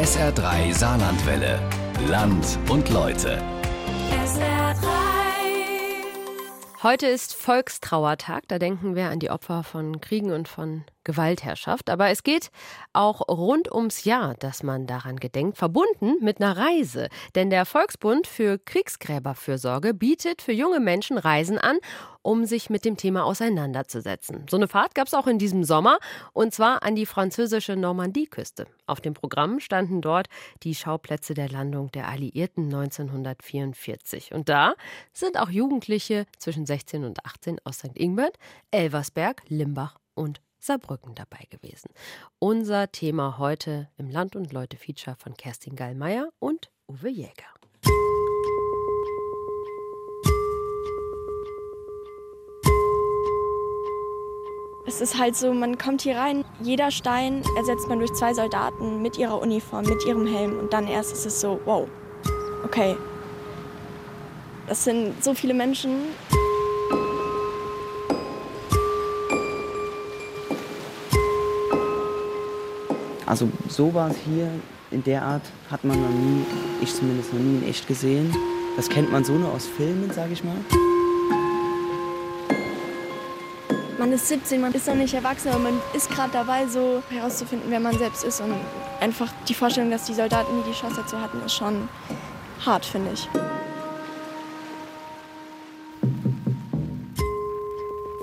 SR3 Saarlandwelle. Land und Leute. SR3. Heute ist Volkstrauertag, da denken wir an die Opfer von Kriegen und von Gewaltherrschaft. Aber es geht auch rund ums Jahr, dass man daran gedenkt, verbunden mit einer Reise. Denn der Volksbund für Kriegsgräberfürsorge bietet für junge Menschen Reisen an, um sich mit dem Thema auseinanderzusetzen. So eine Fahrt gab es auch in diesem Sommer und zwar an die französische Normandieküste. Auf dem Programm standen dort die Schauplätze der Landung der Alliierten 1944. Und da sind auch Jugendliche zwischen 16 und 18 aus St. Ingbert, Elversberg, Limbach und Saarbrücken dabei gewesen. Unser Thema heute im Land und Leute Feature von Kerstin Gallmeier und Uwe Jäger. Es ist halt so, man kommt hier rein, jeder Stein ersetzt man durch zwei Soldaten mit ihrer Uniform, mit ihrem Helm und dann erst ist es so, wow, okay. Das sind so viele Menschen. Also sowas hier in der Art hat man noch nie, ich zumindest noch nie in echt gesehen. Das kennt man so nur aus Filmen, sage ich mal. Man ist 17, man ist noch nicht erwachsen, aber man ist gerade dabei, so herauszufinden, wer man selbst ist. Und einfach die Vorstellung, dass die Soldaten nie die Chance dazu hatten, ist schon hart, finde ich.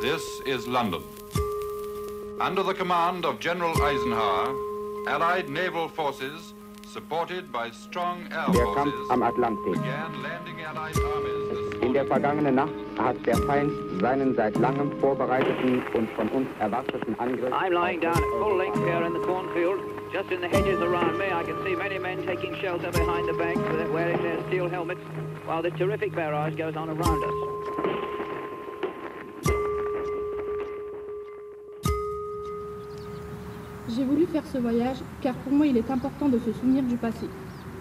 This is London. Under the command of General Eisenhower, Allied naval forces, supported by strong air Der Kampf forces, am Atlantik. began landing Allied armies In der vergangenen Nacht hat der Feind seinen seit langem vorbereiteten und von uns erwarteten Angriff. I'm lying down at full length here in the cornfield. Just in the hedges around me, I can see many men taking shelter behind the banks wearing their steel helmets, while the terrific barrage goes on around us. J'ai voulu faire ce voyage car pour moi il est important de se souvenir du passé.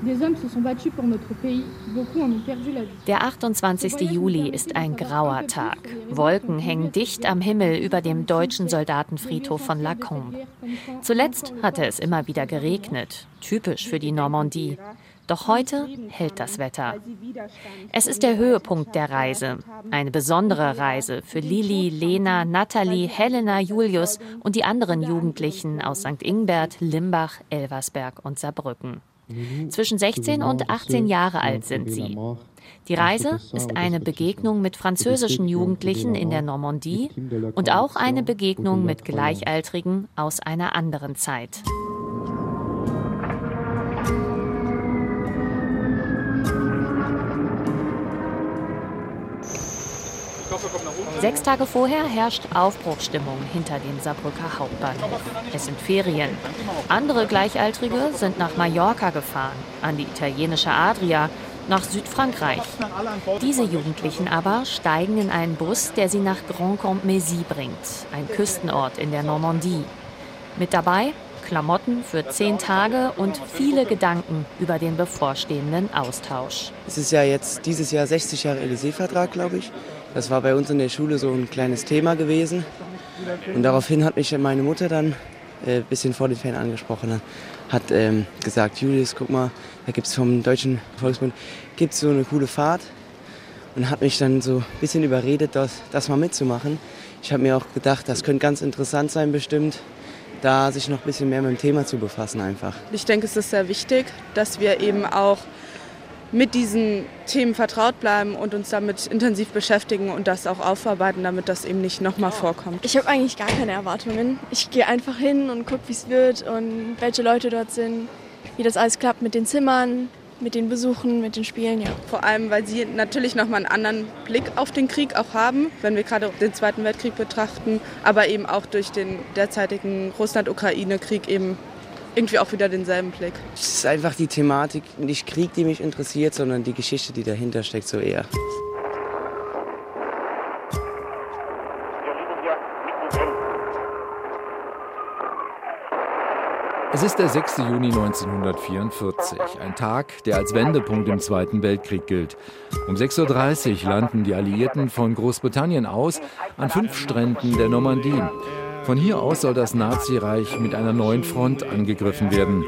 Des hommes se sont battus pour notre pays, beaucoup en ont perdu la vie. Der 28. Juli ist ein grauer Tag. Wolken hängen dicht am Himmel über dem deutschen Soldatenfriedhof von Lacombe. Zuletzt hatte es immer wieder geregnet, typisch für die Normandie. Doch heute hält das Wetter. Es ist der Höhepunkt der Reise. Eine besondere Reise für Lili, Lena, Natalie, Helena, Julius und die anderen Jugendlichen aus St. Ingbert, Limbach, Elversberg und Saarbrücken. Zwischen 16 und 18 Jahre alt sind sie. Die Reise ist eine Begegnung mit französischen Jugendlichen in der Normandie und auch eine Begegnung mit Gleichaltrigen aus einer anderen Zeit. Sechs Tage vorher herrscht Aufbruchstimmung hinter dem Saarbrücker Hauptbahnhof. Es sind Ferien. Andere Gleichaltrige sind nach Mallorca gefahren, an die italienische Adria, nach Südfrankreich. Diese Jugendlichen aber steigen in einen Bus, der sie nach Grand Comte-Mézy bringt, ein Küstenort in der Normandie. Mit dabei Klamotten für zehn Tage und viele Gedanken über den bevorstehenden Austausch. Es ist ja jetzt dieses Jahr 60 Jahre Élysée-Vertrag, glaube ich. Das war bei uns in der Schule so ein kleines Thema gewesen. Und daraufhin hat mich meine Mutter dann ein äh, bisschen vor den Ferien angesprochen. Hat ähm, gesagt, Julius, guck mal, da gibt es vom Deutschen Volksbund gibt's so eine coole Fahrt. Und hat mich dann so ein bisschen überredet, das, das mal mitzumachen. Ich habe mir auch gedacht, das könnte ganz interessant sein bestimmt, da sich noch ein bisschen mehr mit dem Thema zu befassen einfach. Ich denke, es ist sehr wichtig, dass wir eben auch mit diesen Themen vertraut bleiben und uns damit intensiv beschäftigen und das auch aufarbeiten, damit das eben nicht nochmal vorkommt. Ich habe eigentlich gar keine Erwartungen. Ich gehe einfach hin und gucke, wie es wird und welche Leute dort sind, wie das alles klappt mit den Zimmern, mit den Besuchen, mit den Spielen, ja. Vor allem, weil sie natürlich nochmal einen anderen Blick auf den Krieg auch haben, wenn wir gerade den Zweiten Weltkrieg betrachten, aber eben auch durch den derzeitigen Russland-Ukraine-Krieg eben irgendwie auch wieder denselben Blick. Es ist einfach die Thematik, nicht Krieg, die mich interessiert, sondern die Geschichte, die dahinter steckt, so eher. Es ist der 6. Juni 1944, ein Tag, der als Wendepunkt im Zweiten Weltkrieg gilt. Um 6.30 Uhr landen die Alliierten von Großbritannien aus an fünf Stränden der Normandie. Von hier aus soll das Nazireich mit einer neuen Front angegriffen werden.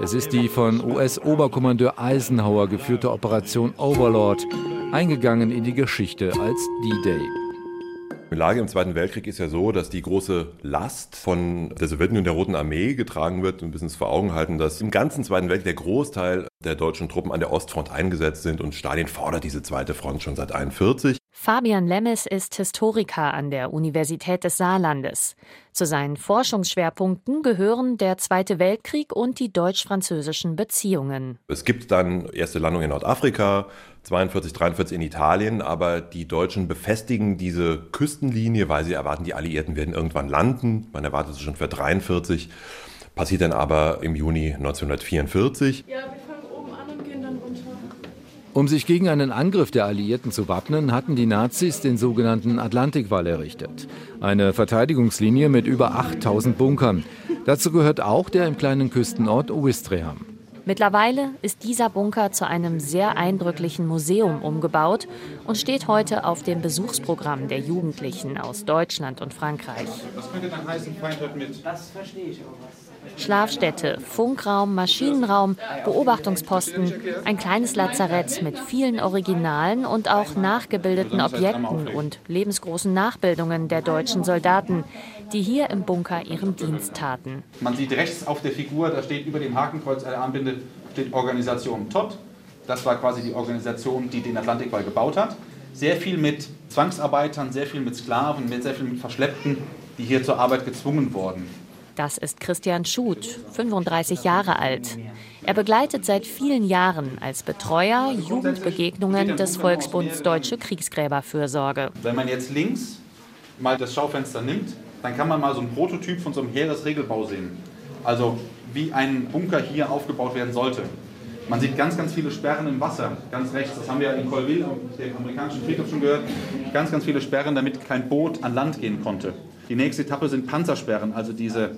Es ist die von US-Oberkommandeur Eisenhower geführte Operation Overlord, eingegangen in die Geschichte als D-Day. Die Lage im Zweiten Weltkrieg ist ja so, dass die große Last von der Sowjetunion der Roten Armee getragen wird. Wir müssen uns vor Augen halten, dass im ganzen Zweiten Weltkrieg der Großteil der deutschen Truppen an der Ostfront eingesetzt sind und Stalin fordert diese zweite Front schon seit 1941. Fabian Lemmes ist Historiker an der Universität des Saarlandes. Zu seinen Forschungsschwerpunkten gehören der Zweite Weltkrieg und die deutsch-französischen Beziehungen. Es gibt dann erste Landungen in Nordafrika, 42, 43 in Italien, aber die Deutschen befestigen diese Küstenlinie, weil sie erwarten, die Alliierten werden irgendwann landen. Man erwartet es schon für 43, passiert dann aber im Juni 1944. Ja, um sich gegen einen Angriff der Alliierten zu wappnen, hatten die Nazis den sogenannten Atlantikwall errichtet. Eine Verteidigungslinie mit über 8000 Bunkern. Dazu gehört auch der im kleinen Küstenort Ouistreham. Mittlerweile ist dieser Bunker zu einem sehr eindrücklichen Museum umgebaut und steht heute auf dem Besuchsprogramm der Jugendlichen aus Deutschland und Frankreich. Was könnte dann heißen, Feind hört mit? Das verstehe ich auch was. Schlafstätte, Funkraum, Maschinenraum, Beobachtungsposten, ein kleines Lazarett mit vielen Originalen und auch nachgebildeten Objekten und lebensgroßen Nachbildungen der deutschen Soldaten, die hier im Bunker ihren Dienst taten. Man sieht rechts auf der Figur, da steht über dem Hakenkreuz der Armbinde steht Organisation TOT. Das war quasi die Organisation, die den Atlantikwall gebaut hat. Sehr viel mit Zwangsarbeitern, sehr viel mit Sklaven, sehr viel mit Verschleppten, die hier zur Arbeit gezwungen wurden. Das ist Christian Schut, 35 Jahre alt. Er begleitet seit vielen Jahren als Betreuer Jugendbegegnungen des Volksbunds Deutsche Kriegsgräberfürsorge. Wenn man jetzt links mal das Schaufenster nimmt, dann kann man mal so einen Prototyp von so einem Heeresregelbau sehen. Also wie ein Bunker hier aufgebaut werden sollte. Man sieht ganz, ganz viele Sperren im Wasser, ganz rechts. Das haben wir in Colville, dem amerikanischen Friedhof, schon gehört. Ganz, ganz viele Sperren, damit kein Boot an Land gehen konnte. Die nächste Etappe sind Panzersperren, also diese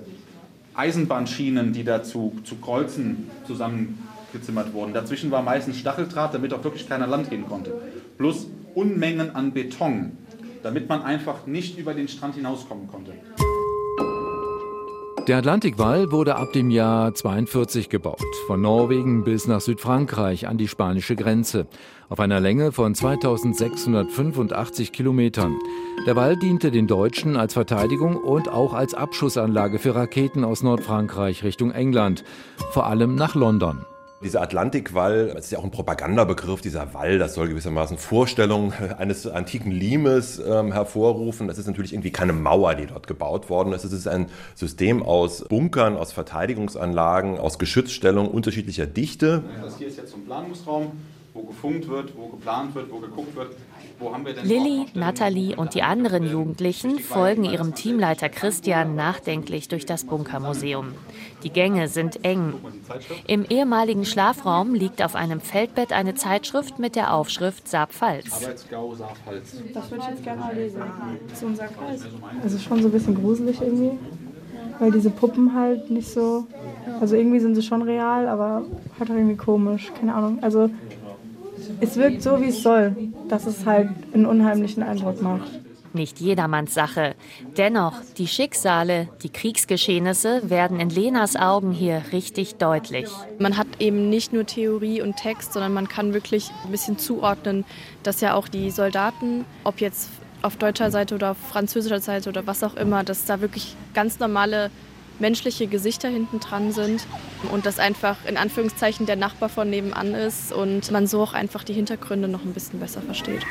Eisenbahnschienen, die da zu, Kreuzen zusammengezimmert wurden. Dazwischen war meistens Stacheldraht, damit auch wirklich keiner Land gehen konnte. Plus Unmengen an Beton, damit man einfach nicht über den Strand hinauskommen konnte. Der Atlantikwall wurde ab dem Jahr 42 gebaut, von Norwegen bis nach Südfrankreich an die spanische Grenze, auf einer Länge von 2685 Kilometern. Der Wall diente den Deutschen als Verteidigung und auch als Abschussanlage für Raketen aus Nordfrankreich Richtung England, vor allem nach London. Dieser Atlantikwall, das ist ja auch ein Propagandabegriff, dieser Wall, das soll gewissermaßen Vorstellungen eines antiken Limes ähm, hervorrufen. Das ist natürlich irgendwie keine Mauer, die dort gebaut worden ist. Es ist ein System aus Bunkern, aus Verteidigungsanlagen, aus Geschützstellungen unterschiedlicher Dichte. Das hier ist jetzt so ein Planungsraum, wo gefunkt wird, wo geplant wird, wo geguckt wird. Lilly, Nathalie und die anderen Jugendlichen folgen ihrem Teamleiter Christian nachdenklich durch das Bunkermuseum. Die Gänge sind eng. Im ehemaligen Schlafraum liegt auf einem Feldbett eine Zeitschrift mit der Aufschrift Saarpfalz. Das würde ich jetzt gerne mal lesen. So ein Saarpfalz. Es ist schon so ein bisschen gruselig irgendwie, weil diese Puppen halt nicht so. Also irgendwie sind sie schon real, aber halt auch irgendwie komisch. Keine Ahnung. Also es wirkt so, wie es soll, dass es halt einen unheimlichen Eindruck macht. Nicht jedermanns Sache. Dennoch, die Schicksale, die Kriegsgeschehnisse werden in Lenas Augen hier richtig deutlich. Man hat eben nicht nur Theorie und Text, sondern man kann wirklich ein bisschen zuordnen, dass ja auch die Soldaten, ob jetzt auf deutscher Seite oder auf französischer Seite oder was auch immer, dass da wirklich ganz normale menschliche Gesichter hinten dran sind und das einfach in Anführungszeichen der Nachbar von nebenan ist und man so auch einfach die Hintergründe noch ein bisschen besser versteht.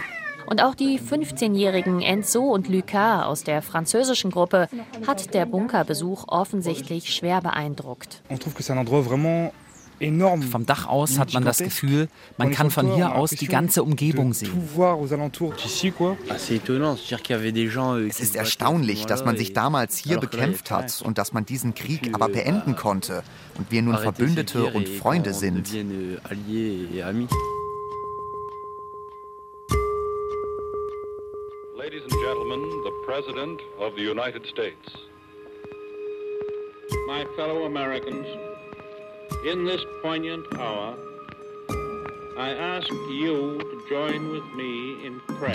Und auch die 15-jährigen Enzo und Lucas aus der französischen Gruppe hat der Bunkerbesuch offensichtlich schwer beeindruckt. On trouve que c'est un endroit vraiment vom Dach aus hat man das Gefühl, man kann von hier aus die ganze Umgebung sehen. Es ist erstaunlich, dass man sich damals hier bekämpft hat und dass man diesen Krieg aber beenden konnte und wir nun Verbündete und Freunde sind. Ladies and gentlemen, the President of the United States. My fellow Americans, in this poignant hour,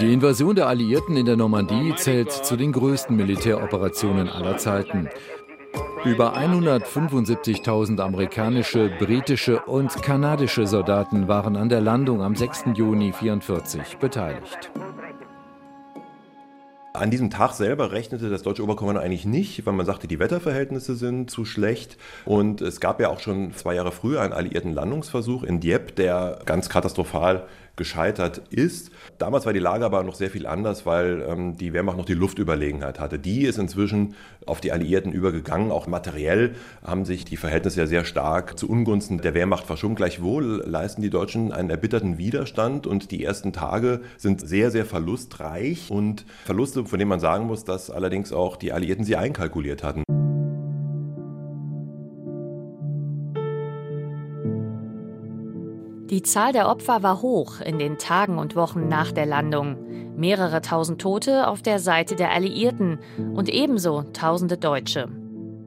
Die Invasion der Alliierten in der Normandie zählt zu den größten Militäroperationen aller Zeiten. Über 175.000 amerikanische, britische und kanadische Soldaten waren an der Landung am 6. Juni 1944 beteiligt. An diesem Tag selber rechnete das deutsche Oberkommando eigentlich nicht, weil man sagte, die Wetterverhältnisse sind zu schlecht. Und es gab ja auch schon zwei Jahre früher einen alliierten Landungsversuch in Dieppe, der ganz katastrophal gescheitert ist. Damals war die Lage aber noch sehr viel anders, weil ähm, die Wehrmacht noch die Luftüberlegenheit hatte. Die ist inzwischen auf die Alliierten übergegangen. Auch materiell haben sich die Verhältnisse ja sehr stark zu Ungunsten der Wehrmacht verschoben. Gleichwohl leisten die Deutschen einen erbitterten Widerstand und die ersten Tage sind sehr, sehr verlustreich und Verluste, von denen man sagen muss, dass allerdings auch die Alliierten sie einkalkuliert hatten. Die Zahl der Opfer war hoch in den Tagen und Wochen nach der Landung. Mehrere tausend Tote auf der Seite der Alliierten und ebenso tausende Deutsche.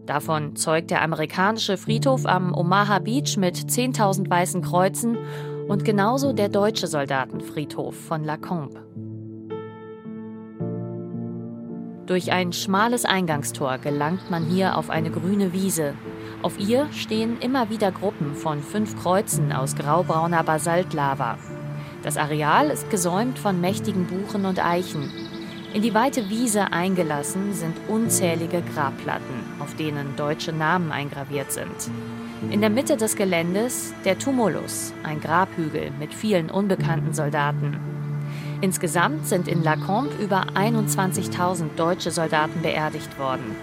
Davon zeugt der amerikanische Friedhof am Omaha Beach mit 10.000 weißen Kreuzen und genauso der deutsche Soldatenfriedhof von Lacombe. Durch ein schmales Eingangstor gelangt man hier auf eine grüne Wiese. Auf ihr stehen immer wieder Gruppen von fünf Kreuzen aus graubrauner Basaltlava. Das Areal ist gesäumt von mächtigen Buchen und Eichen. In die weite Wiese eingelassen sind unzählige Grabplatten, auf denen deutsche Namen eingraviert sind. In der Mitte des Geländes der Tumulus, ein Grabhügel mit vielen unbekannten Soldaten. Insgesamt sind in Lacombe über 21.000 deutsche Soldaten beerdigt worden.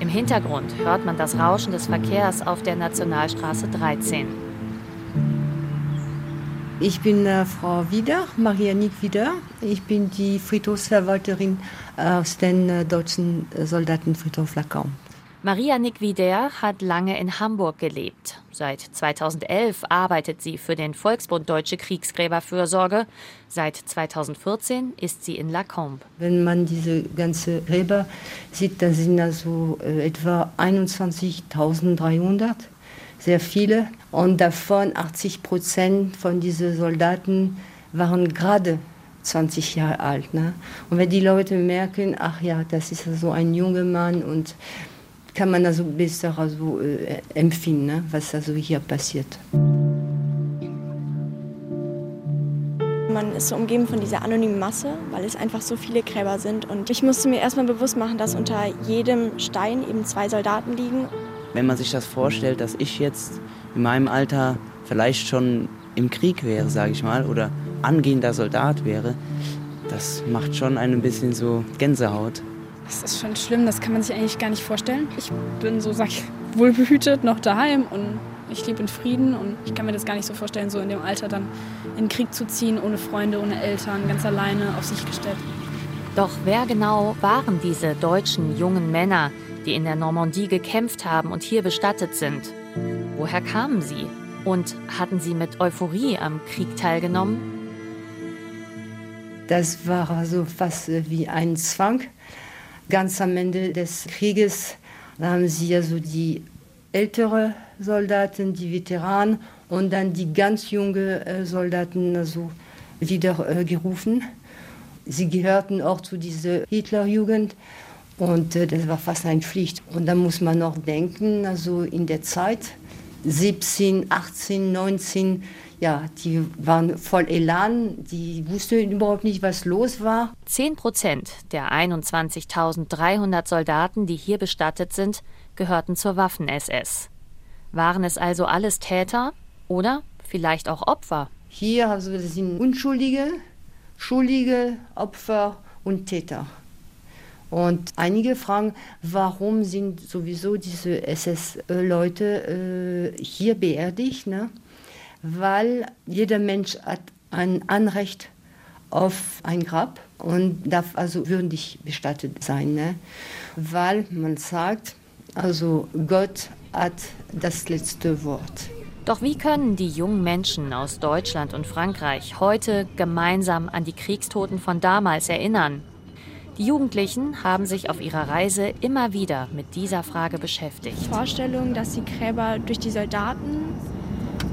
Im Hintergrund hört man das Rauschen des Verkehrs auf der Nationalstraße 13. Ich bin äh, Frau Wieder, Marianik Wieder. Ich bin die Friedhofsverwalterin aus dem äh, deutschen Soldatenfriedhof Lacombe. Maria Nickwider hat lange in Hamburg gelebt. Seit 2011 arbeitet sie für den Volksbund Deutsche Kriegsgräberfürsorge. Seit 2014 ist sie in Lacombe. Wenn man diese ganze Gräber sieht, da sind also äh, etwa 21.300, sehr viele. Und davon 80 Prozent von diesen Soldaten waren gerade 20 Jahre alt. Ne? Und wenn die Leute merken, ach ja, das ist so ein junger Mann und kann man also besser also, äh, empfinden, ne, was also hier passiert. Man ist so umgeben von dieser anonymen Masse, weil es einfach so viele Gräber sind. Und ich musste mir erstmal bewusst machen, dass unter jedem Stein eben zwei Soldaten liegen. Wenn man sich das vorstellt, dass ich jetzt in meinem Alter vielleicht schon im Krieg wäre, sage ich mal, oder angehender Soldat wäre, das macht schon ein bisschen so Gänsehaut. Das ist schon schlimm, das kann man sich eigentlich gar nicht vorstellen. Ich bin so, sag ich, wohlbehütet noch daheim und ich lebe in Frieden und ich kann mir das gar nicht so vorstellen, so in dem Alter dann in den Krieg zu ziehen, ohne Freunde, ohne Eltern, ganz alleine auf sich gestellt. Doch wer genau waren diese deutschen jungen Männer, die in der Normandie gekämpft haben und hier bestattet sind? Woher kamen sie? Und hatten sie mit Euphorie am Krieg teilgenommen? Das war so fast wie ein Zwang ganz am Ende des Krieges haben sie also die ältere Soldaten, die Veteranen und dann die ganz jungen äh, Soldaten also wieder äh, gerufen. Sie gehörten auch zu dieser Hitlerjugend und äh, das war fast eine Pflicht. Und da muss man noch denken, also in der Zeit 17, 18, 19 ja, die waren voll Elan, die wussten überhaupt nicht, was los war. Zehn Prozent der 21.300 Soldaten, die hier bestattet sind, gehörten zur Waffen-SS. Waren es also alles Täter oder vielleicht auch Opfer? Hier also sind Unschuldige, Schuldige, Opfer und Täter. Und einige fragen, warum sind sowieso diese SS-Leute äh, hier beerdigt? Ne? Weil jeder Mensch hat ein Anrecht auf ein Grab und darf also würdig bestattet sein, ne? weil man sagt, also Gott hat das letzte Wort. Doch wie können die jungen Menschen aus Deutschland und Frankreich heute gemeinsam an die Kriegstoten von damals erinnern? Die Jugendlichen haben sich auf ihrer Reise immer wieder mit dieser Frage beschäftigt. Vorstellung, dass die Gräber durch die Soldaten,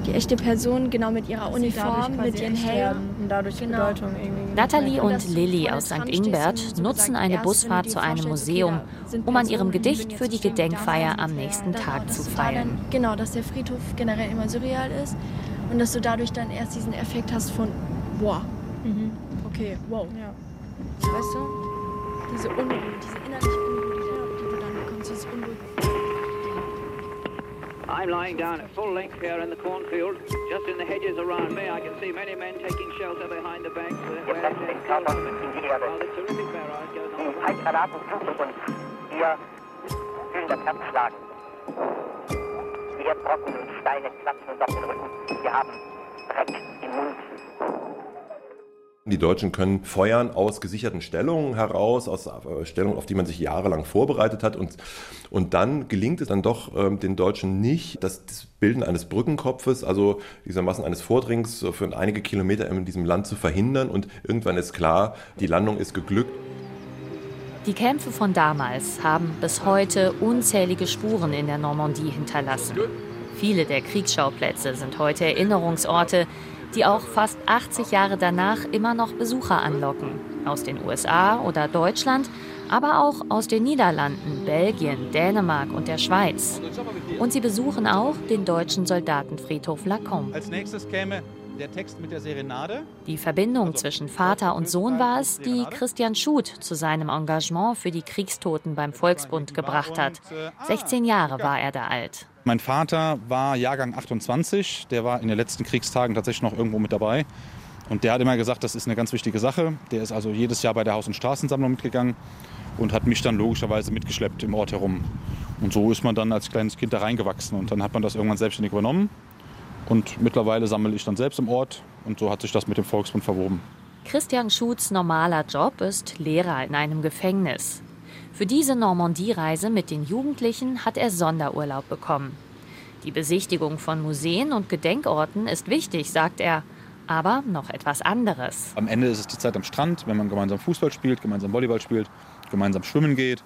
die echte Person, genau mit ihrer Uniform, mit ihren Helmen und dadurch genau. Bedeutung irgendwie. Natalie und Lilly aus St. Ingbert nutzen eine Busfahrt zu einem Museum, um an ihrem Gedicht für die Gedenkfeier am nächsten Tag zu feiern. Genau, dass der Friedhof generell immer surreal ist und dass du dadurch dann erst diesen Effekt hast von, wow, mhm. okay, wow. Ja. Weißt du? Diese Unruhe, diese innerliche I'm lying down at full length here in the cornfield. Just in the hedges around me, I can see many men taking shelter behind the banks. Where the terrific barrage goes on. Die Heizgranaten fluchen und wir fühlen das Herz schlagen. Die Erdbrocken und Steine klappen uns auf den Rücken. Wir haben Dreck im Mund. Die Deutschen können feuern aus gesicherten Stellungen heraus, aus äh, Stellungen, auf die man sich jahrelang vorbereitet hat. Und, und dann gelingt es dann doch ähm, den Deutschen nicht, das, das Bilden eines Brückenkopfes, also gewissermaßen eines Vordringens für einige Kilometer in diesem Land zu verhindern. Und irgendwann ist klar, die Landung ist geglückt. Die Kämpfe von damals haben bis heute unzählige Spuren in der Normandie hinterlassen. Viele der Kriegsschauplätze sind heute Erinnerungsorte, die auch fast 80 Jahre danach immer noch Besucher anlocken. Aus den USA oder Deutschland, aber auch aus den Niederlanden, Belgien, Dänemark und der Schweiz. Und sie besuchen auch den deutschen Soldatenfriedhof Lacombe. Als nächstes käme der Text mit der Serenade. Die Verbindung zwischen Vater und Sohn war es, die Christian Schut zu seinem Engagement für die Kriegstoten beim Volksbund gebracht hat. 16 Jahre war er da alt. Mein Vater war Jahrgang 28, der war in den letzten Kriegstagen tatsächlich noch irgendwo mit dabei. Und der hat immer gesagt, das ist eine ganz wichtige Sache. Der ist also jedes Jahr bei der Haus- und Straßensammlung mitgegangen und hat mich dann logischerweise mitgeschleppt im Ort herum. Und so ist man dann als kleines Kind da reingewachsen und dann hat man das irgendwann selbstständig übernommen. Und mittlerweile sammle ich dann selbst im Ort und so hat sich das mit dem Volksbund verwoben. Christian Schuths normaler Job ist Lehrer in einem Gefängnis. Für diese Normandie-Reise mit den Jugendlichen hat er Sonderurlaub bekommen. Die Besichtigung von Museen und Gedenkorten ist wichtig, sagt er, aber noch etwas anderes. Am Ende ist es die Zeit am Strand, wenn man gemeinsam Fußball spielt, gemeinsam Volleyball spielt, gemeinsam schwimmen geht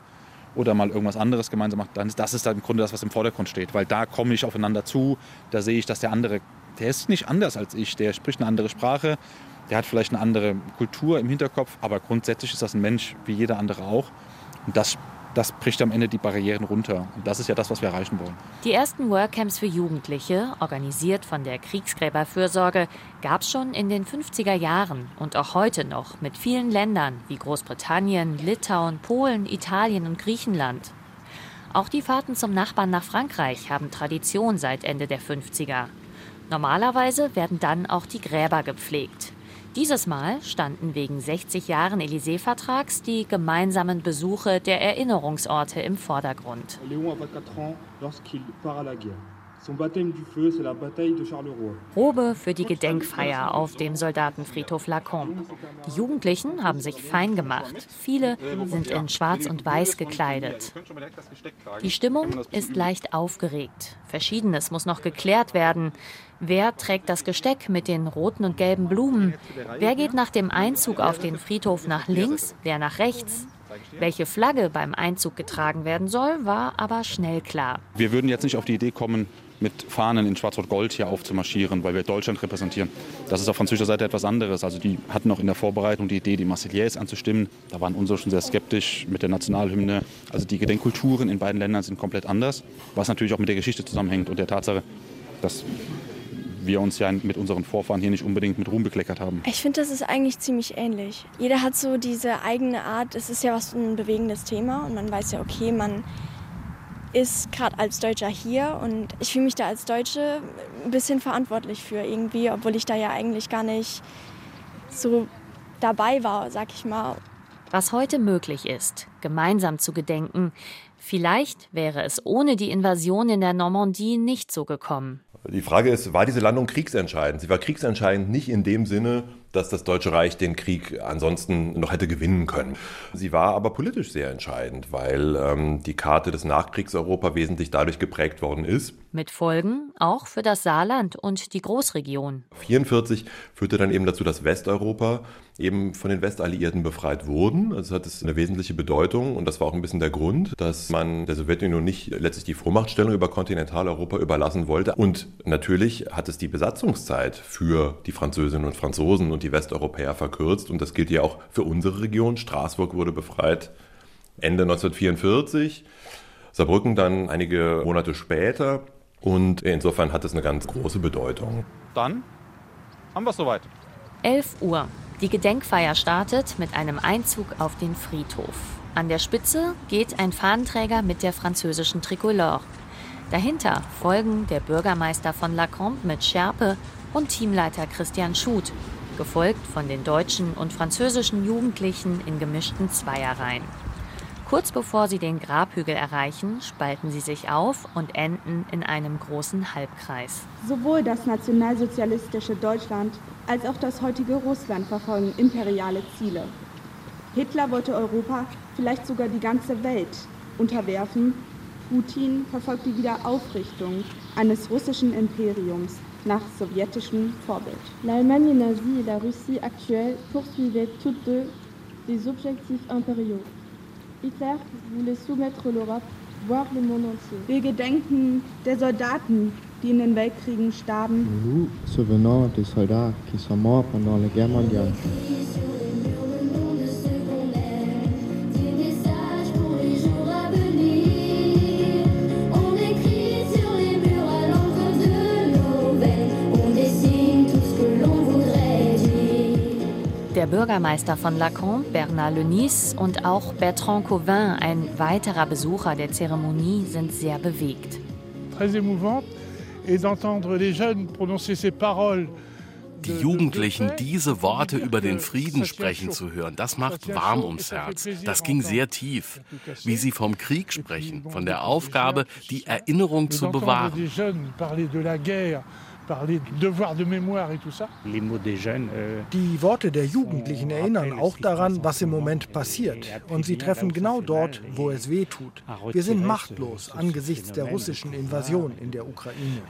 oder mal irgendwas anderes gemeinsam macht, dann ist das ist dann im Grunde das, was im Vordergrund steht. Weil da komme ich aufeinander zu, da sehe ich, dass der andere, der ist nicht anders als ich, der spricht eine andere Sprache, der hat vielleicht eine andere Kultur im Hinterkopf, aber grundsätzlich ist das ein Mensch wie jeder andere auch. Und das, das bricht am Ende die Barrieren runter. Und das ist ja das, was wir erreichen wollen. Die ersten Workcamps für Jugendliche, organisiert von der Kriegsgräberfürsorge, gab es schon in den 50er Jahren und auch heute noch mit vielen Ländern wie Großbritannien, Litauen, Polen, Italien und Griechenland. Auch die Fahrten zum Nachbarn nach Frankreich haben Tradition seit Ende der 50er. Normalerweise werden dann auch die Gräber gepflegt. Dieses Mal standen wegen 60 Jahren Élysée-Vertrags die gemeinsamen Besuche der Erinnerungsorte im Vordergrund. Probe für die Gedenkfeier auf dem Soldatenfriedhof Lacombe. Die Jugendlichen haben sich fein gemacht. Viele sind in Schwarz und Weiß gekleidet. Die Stimmung ist leicht aufgeregt. Verschiedenes muss noch geklärt werden. Wer trägt das Gesteck mit den roten und gelben Blumen? Wer geht nach dem Einzug auf den Friedhof nach links, wer nach rechts? Welche Flagge beim Einzug getragen werden soll, war aber schnell klar. Wir würden jetzt nicht auf die Idee kommen, mit Fahnen in Schwarz-Rot-Gold hier aufzumarschieren, weil wir Deutschland repräsentieren. Das ist auf französischer Seite etwas anderes. Also die hatten noch in der Vorbereitung die Idee, die Marseillaise anzustimmen. Da waren unsere schon sehr skeptisch mit der Nationalhymne. Also die Gedenkkulturen in beiden Ländern sind komplett anders, was natürlich auch mit der Geschichte zusammenhängt und der Tatsache, dass wir uns ja mit unseren Vorfahren hier nicht unbedingt mit Ruhm bekleckert haben. Ich finde, das ist eigentlich ziemlich ähnlich. Jeder hat so diese eigene Art. Es ist ja was ein bewegendes Thema und man weiß ja, okay, man ist gerade als Deutscher hier und ich fühle mich da als Deutsche ein bisschen verantwortlich für irgendwie, obwohl ich da ja eigentlich gar nicht so dabei war, sag ich mal. Was heute möglich ist, gemeinsam zu gedenken, vielleicht wäre es ohne die Invasion in der Normandie nicht so gekommen. Die Frage ist, war diese Landung kriegsentscheidend? Sie war kriegsentscheidend nicht in dem Sinne, dass das Deutsche Reich den Krieg ansonsten noch hätte gewinnen können. Sie war aber politisch sehr entscheidend, weil ähm, die Karte des Nachkriegseuropa wesentlich dadurch geprägt worden ist. Mit Folgen auch für das Saarland und die Großregion. 1944 führte dann eben dazu, dass Westeuropa eben von den Westalliierten befreit wurden. Also hat es eine wesentliche Bedeutung und das war auch ein bisschen der Grund, dass man der Sowjetunion nicht letztlich die Vormachtstellung über Kontinentaleuropa überlassen wollte. Und natürlich hat es die Besatzungszeit für die Französinnen und Franzosen und die Westeuropäer verkürzt und das gilt ja auch für unsere Region. Straßburg wurde befreit Ende 1944, Saarbrücken dann einige Monate später und insofern hat es eine ganz große Bedeutung. Dann haben wir es soweit. 11 Uhr. Die Gedenkfeier startet mit einem Einzug auf den Friedhof. An der Spitze geht ein Fahnenträger mit der französischen Tricolore. Dahinter folgen der Bürgermeister von Lacombe mit Schärpe und Teamleiter Christian Schut, gefolgt von den deutschen und französischen Jugendlichen in gemischten Zweierreihen. Kurz bevor sie den Grabhügel erreichen, spalten sie sich auf und enden in einem großen Halbkreis. Sowohl das nationalsozialistische Deutschland als auch das heutige Russland verfolgen imperiale Ziele. Hitler wollte Europa, vielleicht sogar die ganze Welt, unterwerfen. Putin verfolgt die Wiederaufrichtung eines russischen Imperiums nach sowjetischem Vorbild. L'Allemagne nazie et la Russie actuelle poursuivaient toutes deux des objectifs impériaux. Hitler voulait soumettre l'Europe, voire le monde entier. Wir gedenken der Soldaten, die in den Weltkriegen starben. Nous souvenons des soldats qui sont morts pendant la guerre mondiale. Bürgermeister von Lacombe, Bernard Lenis, und auch Bertrand Cauvin, ein weiterer Besucher der Zeremonie, sind sehr bewegt. Très émouvante et d'entendre les jeunes prononcer ces paroles die Jugendlichen diese Worte über den Frieden sprechen zu hören, das macht warm ums Herz. Das ging sehr tief. Wie sie vom Krieg sprechen, von der Aufgabe, die Erinnerung zu bewahren. Die Worte der Jugendlichen erinnern auch daran, was im Moment passiert. Und sie treffen genau dort, wo es weh tut. Wir sind machtlos angesichts der russischen Invasion in der Ukraine.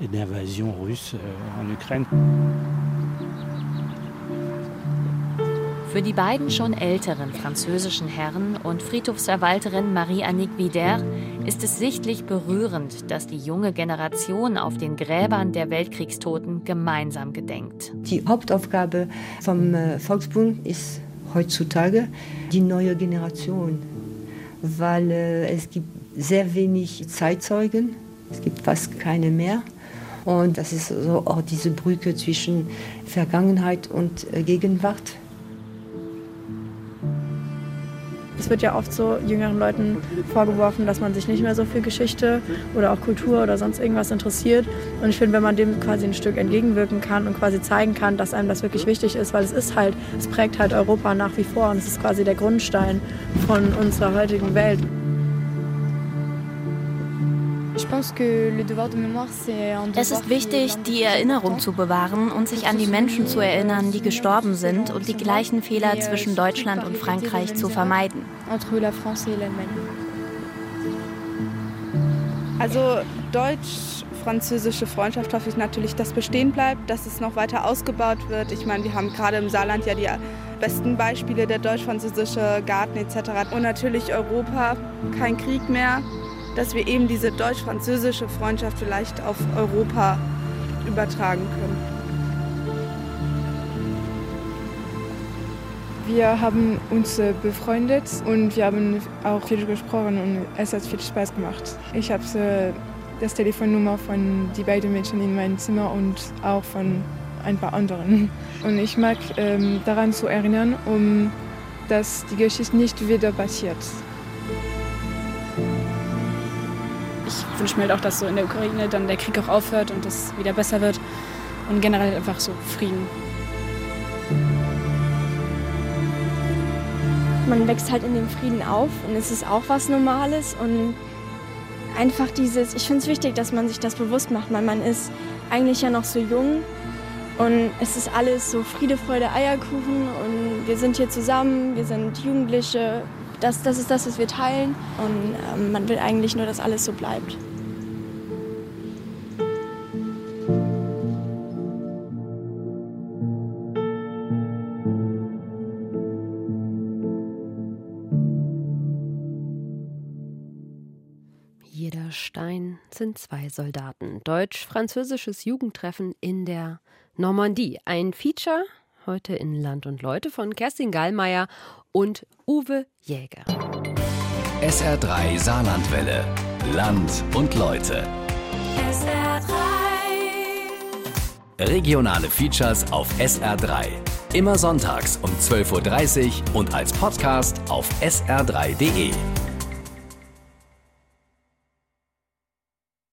Für die beiden schon älteren französischen Herren und Friedhofsverwalterin Marie-Annick Vider ist es sichtlich berührend, dass die junge Generation auf den Gräbern der Weltkriegstoten gemeinsam gedenkt. Die Hauptaufgabe vom äh, Volksbund ist heutzutage die neue Generation, weil äh, es gibt sehr wenig Zeitzeugen, es gibt fast keine mehr. Und das ist so auch diese Brücke zwischen Vergangenheit und äh, Gegenwart. Es wird ja oft so jüngeren Leuten vorgeworfen, dass man sich nicht mehr so für Geschichte oder auch Kultur oder sonst irgendwas interessiert. Und ich finde, wenn man dem quasi ein Stück entgegenwirken kann und quasi zeigen kann, dass einem das wirklich wichtig ist, weil es ist halt, es prägt halt Europa nach wie vor und es ist quasi der Grundstein von unserer heutigen Welt. Es ist wichtig, die Erinnerung zu bewahren und sich an die Menschen zu erinnern, die gestorben sind und die gleichen Fehler zwischen Deutschland und Frankreich zu vermeiden. Also deutsch-französische Freundschaft hoffe ich natürlich, dass bestehen bleibt, dass es noch weiter ausgebaut wird. Ich meine, wir haben gerade im Saarland ja die besten Beispiele, der deutsch-französische Garten etc. Und natürlich Europa, kein Krieg mehr, dass wir eben diese deutsch-französische Freundschaft vielleicht auf Europa übertragen können. Wir haben uns äh, befreundet und wir haben auch viel gesprochen und es hat viel Spaß gemacht. Ich habe äh, das Telefonnummer von die beiden Mädchen in meinem Zimmer und auch von ein paar anderen. Und ich mag ähm, daran zu erinnern, um dass die Geschichte nicht wieder passiert. Wünsche mir halt auch, dass so in der Ukraine dann der Krieg auch aufhört und es wieder besser wird und generell einfach so Frieden. Man wächst halt in dem Frieden auf und es ist auch was Normales und einfach dieses, ich finde es wichtig, dass man sich das bewusst macht, weil man ist eigentlich ja noch so jung Und es ist alles so Friede, Freude, Eierkuchen und wir sind hier zusammen, wir sind Jugendliche. Das, das ist das, was wir teilen und ähm, man will eigentlich nur, dass alles so bleibt. Sind zwei Soldaten. Deutsch-französisches Jugendtreffen in der Normandie. Ein Feature heute in Land und Leute von Kerstin Gallmeier und Uwe Jäger. SR3 Saarlandwelle. Land und Leute. SR3. Regionale Features auf SR3. Immer sonntags um 12.30 Uhr und als Podcast auf sr3.de.